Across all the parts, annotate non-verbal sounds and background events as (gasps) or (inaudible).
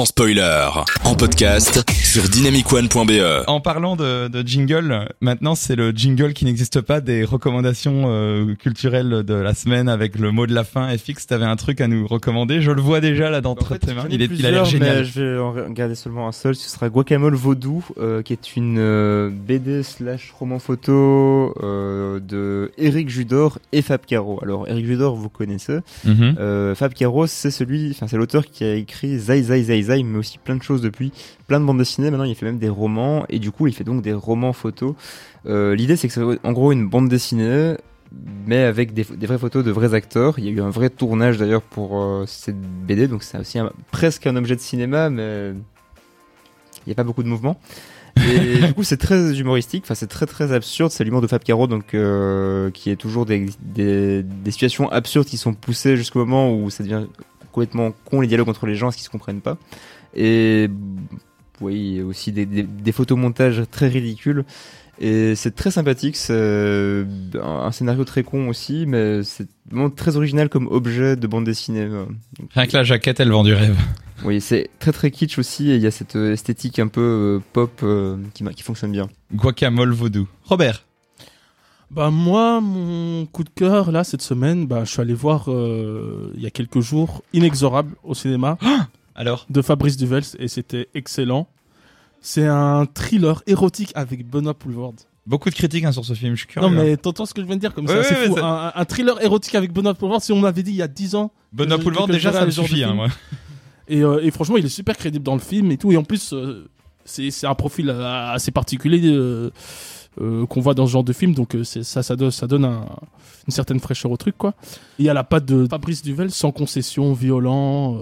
sans spoiler, en podcast sur dynamicone.be. En parlant de, de jingle, maintenant c'est le jingle qui n'existe pas des recommandations euh, culturelles de la semaine avec le mot de la fin. FX, t'avais un truc à nous recommander? Je le vois déjà là dans En fait, tes mains. Il, est, il a l'air génial. mais je vais en regarder seulement un seul. Ce sera Guacamole Vaudou, euh, qui est une euh, BD slash roman photo euh, de Eric Judor et Fab Caro. Alors Eric Judor, vous connaissez. Euh, Fab Caro, c'est celui, enfin c'est l'auteur qui a écrit Zai Zai Zai Mais aussi plein de choses depuis, plein de bandes dessinées. Maintenant, il fait même des romans et du coup, il fait donc des romans photos. Euh, L'idée, c'est que c'est en gros une bande dessinée, mais avec des, des vraies photos de vrais acteurs. Il y a eu un vrai tournage d'ailleurs pour euh, cette BD, donc c'est aussi un- presque un objet de cinéma, mais il n'y a pas beaucoup de mouvement. Et (laughs) du coup, c'est très humoristique, enfin c'est très très absurde. C'est l'humour de Fab Caro, donc euh, qui est toujours des, des, des situations absurdes qui sont poussées jusqu'au moment où ça devient complètement con les dialogues entre les gens, parce qu'ils se comprennent pas. Et oui, il y a aussi des, des, des photomontages très ridicules. Et c'est très sympathique, c'est un un scénario très con aussi, mais c'est vraiment très original comme objet de bande dessinée. euh. Rien que la jaquette, elle vend du rêve. (laughs) Oui, c'est très très kitsch aussi, et il y a cette euh, esthétique un peu euh, pop euh, qui, qui fonctionne bien. Guacamole vaudou. Robert. Bah moi, mon coup de cœur là cette semaine, bah je suis allé voir euh, il y a quelques jours Inexorable au cinéma (gasps) Alors de Fabrice Duvels et c'était excellent. C'est un thriller érotique avec Benoît Poulvord. Beaucoup de critiques hein, sur ce film, je suis curieux. Non mais t'entends ce que je viens de dire comme Ouais, ça, c'est ouais, fou. Un, un thriller érotique avec Benoît Poulvord, si on m'avait dit il y a 10 ans. Benoît je- Poulvord, déjà, ça me suffit. Hein, moi. (laughs) Et, euh, et franchement, il est super crédible dans le film et tout. Et en plus, euh, c'est c'est un profil euh, assez particulier euh, euh, qu'on voit dans ce genre de film. Donc euh, ça, ça donne, ça donne un- une certaine fraîcheur au truc, quoi. Il y a la patte de Fabrice Duvel, sans concession, violent.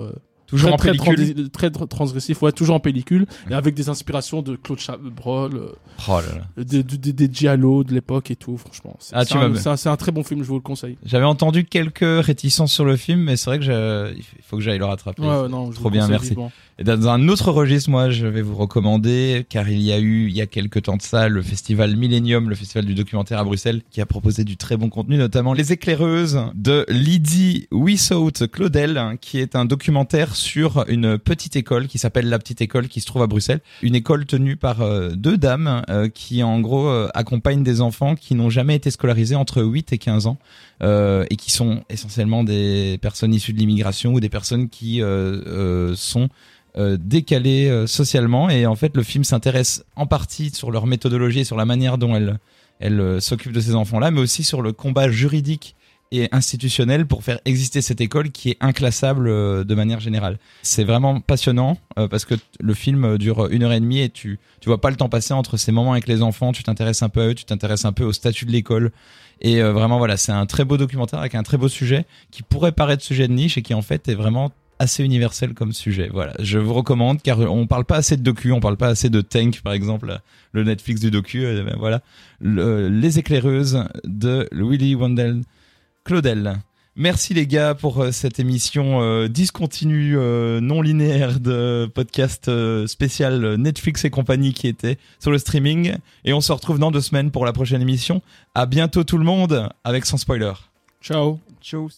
Toujours très, en très pellicule. très, tr- transgressif, ouais, toujours en pellicule, et avec des inspirations de Claude Chabrol, euh, Oh des de, de- Giallo de l'époque et tout, franchement. C'est Ah, un, un- très bon film, je vous le conseille. J'avais entendu quelques réticences sur le film, mais c'est vrai que je... il faut que j'aille le rattraper. Ouais, non, Trop bien, merci. vivement. Et dans un autre registre, moi, je vais vous recommander, car il y a eu, il y a quelques temps de ça, le festival Millennium, le festival du documentaire à Bruxelles, qui a proposé du très bon contenu, notamment Les éclaireuses de Lydie Wissaut Claudel, hein, qui est un documentaire sur une petite école qui s'appelle La Petite École, qui se trouve à Bruxelles. Une école tenue par euh, deux dames, euh, qui en gros euh, accompagnent des enfants qui n'ont jamais été scolarisés entre 8 et 15 ans. et qui sont essentiellement des personnes issues de l'immigration ou des personnes qui sont décalées socialement et en fait le film s'intéresse en partie sur leur méthodologie et sur la manière dont elles euh, s'occupent de ces enfants-là mais aussi sur le combat juridique et institutionnel pour faire exister cette école qui est inclassable euh, de manière générale. C'est vraiment passionnant euh, parce que le film dure une heure et demie et tu tu vois pas le temps passer entre ces moments avec les enfants, tu t'intéresses un peu à eux, tu t'intéresses un peu au statut de l'école et euh, vraiment voilà, c'est un très beau documentaire avec un très beau sujet qui pourrait paraître sujet de niche et qui en fait est vraiment assez universel comme sujet. Voilà, je vous recommande car on parle pas assez de docu, on parle pas assez de Tank par exemple, le Netflix du docu. euh, ben voilà, Le- les éclaireuses de Willy Wendell Claudel. Merci les gars pour euh, cette émission euh, discontinue, euh, non linéaire de podcast euh, spécial Netflix et compagnie qui était sur le streaming. Et on se retrouve dans deux semaines pour la prochaine émission. À bientôt tout le monde avec sans spoiler. Ciao. Ciao